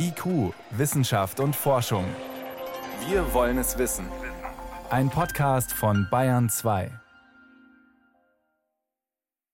IQ, Wissenschaft und Forschung. Wir wollen es wissen. Ein Podcast von Bayern 2.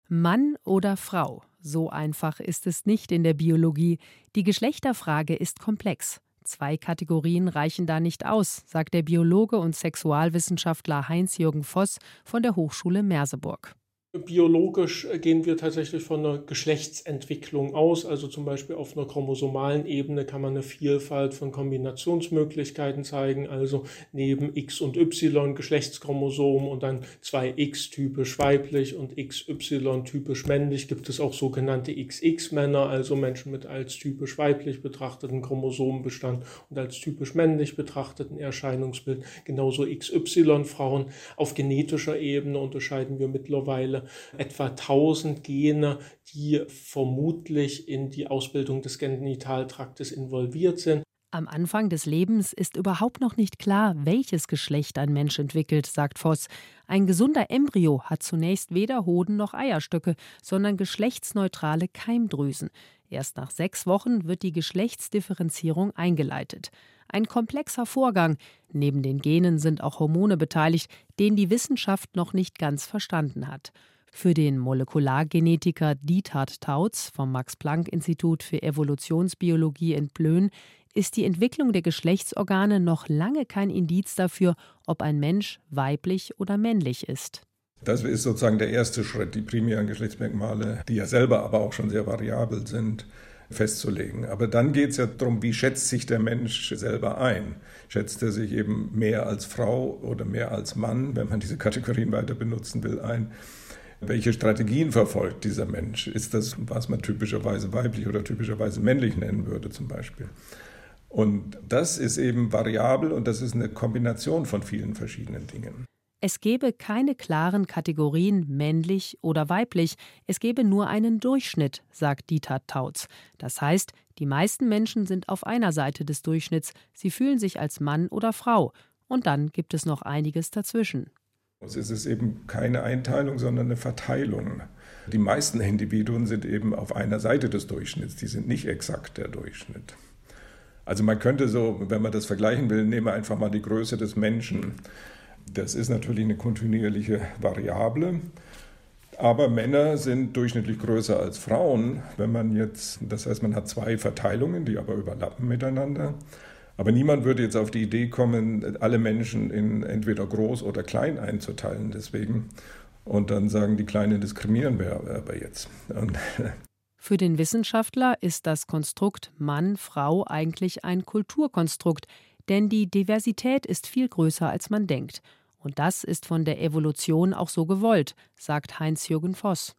Mann oder Frau? So einfach ist es nicht in der Biologie. Die Geschlechterfrage ist komplex. Zwei Kategorien reichen da nicht aus, sagt der Biologe und Sexualwissenschaftler Heinz-Jürgen Voss von der Hochschule Merseburg. Biologisch gehen wir tatsächlich von einer Geschlechtsentwicklung aus. Also zum Beispiel auf einer chromosomalen Ebene kann man eine Vielfalt von Kombinationsmöglichkeiten zeigen. Also neben X und Y Geschlechtschromosomen und dann zwei X typisch weiblich und XY typisch männlich gibt es auch sogenannte XX-Männer, also Menschen mit als typisch weiblich betrachteten Chromosomenbestand und als typisch männlich betrachteten Erscheinungsbild. Genauso XY-Frauen. Auf genetischer Ebene unterscheiden wir mittlerweile etwa 1000 Gene, die vermutlich in die Ausbildung des Genitaltraktes involviert sind. Am Anfang des Lebens ist überhaupt noch nicht klar, welches Geschlecht ein Mensch entwickelt, sagt Voss. Ein gesunder Embryo hat zunächst weder Hoden noch Eierstöcke, sondern geschlechtsneutrale Keimdrüsen. Erst nach sechs Wochen wird die Geschlechtsdifferenzierung eingeleitet. Ein komplexer Vorgang. Neben den Genen sind auch Hormone beteiligt, den die Wissenschaft noch nicht ganz verstanden hat. Für den Molekulargenetiker Diethard Tautz vom Max-Planck-Institut für Evolutionsbiologie in Plön ist die Entwicklung der Geschlechtsorgane noch lange kein Indiz dafür, ob ein Mensch weiblich oder männlich ist. Das ist sozusagen der erste Schritt, die primären Geschlechtsmerkmale, die ja selber aber auch schon sehr variabel sind, festzulegen. Aber dann geht es ja darum, wie schätzt sich der Mensch selber ein? Schätzt er sich eben mehr als Frau oder mehr als Mann, wenn man diese Kategorien weiter benutzen will, ein? Welche Strategien verfolgt dieser Mensch? Ist das, was man typischerweise weiblich oder typischerweise männlich nennen würde zum Beispiel? Und das ist eben variabel und das ist eine Kombination von vielen verschiedenen Dingen. Es gebe keine klaren Kategorien männlich oder weiblich, es gebe nur einen Durchschnitt, sagt Dieter Tautz. Das heißt, die meisten Menschen sind auf einer Seite des Durchschnitts, sie fühlen sich als Mann oder Frau, und dann gibt es noch einiges dazwischen. Es ist eben keine Einteilung, sondern eine Verteilung. Die meisten Individuen sind eben auf einer Seite des Durchschnitts, die sind nicht exakt der Durchschnitt. Also man könnte so, wenn man das vergleichen will, nehmen wir einfach mal die Größe des Menschen. Das ist natürlich eine kontinuierliche Variable. Aber Männer sind durchschnittlich größer als Frauen. Wenn man jetzt, das heißt, man hat zwei Verteilungen, die aber überlappen miteinander. Aber niemand würde jetzt auf die Idee kommen, alle Menschen in entweder groß oder klein einzuteilen. Deswegen. Und dann sagen, die Kleinen diskriminieren wir aber jetzt. Und Für den Wissenschaftler ist das Konstrukt Mann, Frau eigentlich ein Kulturkonstrukt, denn die Diversität ist viel größer, als man denkt. Und das ist von der Evolution auch so gewollt, sagt Heinz-Jürgen Voss.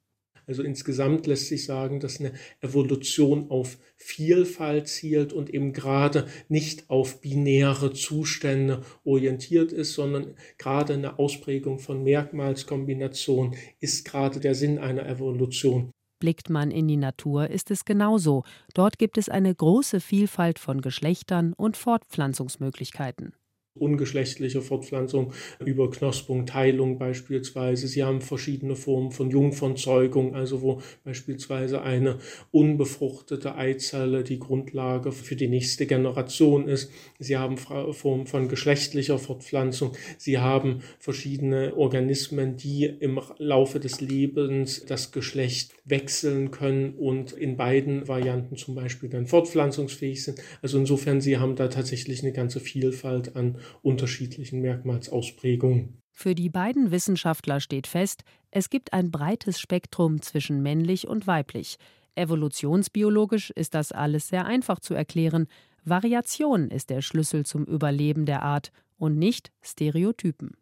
Also insgesamt lässt sich sagen, dass eine Evolution auf Vielfalt zielt und eben gerade nicht auf binäre Zustände orientiert ist, sondern gerade eine Ausprägung von Merkmalskombinationen ist gerade der Sinn einer Evolution. Blickt man in die Natur, ist es genauso. Dort gibt es eine große Vielfalt von Geschlechtern und Fortpflanzungsmöglichkeiten ungeschlechtliche Fortpflanzung über Knospung, Teilung beispielsweise. Sie haben verschiedene Formen von Jungfernzeugung, also wo beispielsweise eine unbefruchtete Eizelle die Grundlage für die nächste Generation ist. Sie haben Formen von geschlechtlicher Fortpflanzung. Sie haben verschiedene Organismen, die im Laufe des Lebens das Geschlecht wechseln können und in beiden Varianten zum Beispiel dann fortpflanzungsfähig sind. Also insofern, Sie haben da tatsächlich eine ganze Vielfalt an unterschiedlichen Merkmalsausprägungen. Für die beiden Wissenschaftler steht fest, es gibt ein breites Spektrum zwischen männlich und weiblich. Evolutionsbiologisch ist das alles sehr einfach zu erklären. Variation ist der Schlüssel zum Überleben der Art und nicht Stereotypen.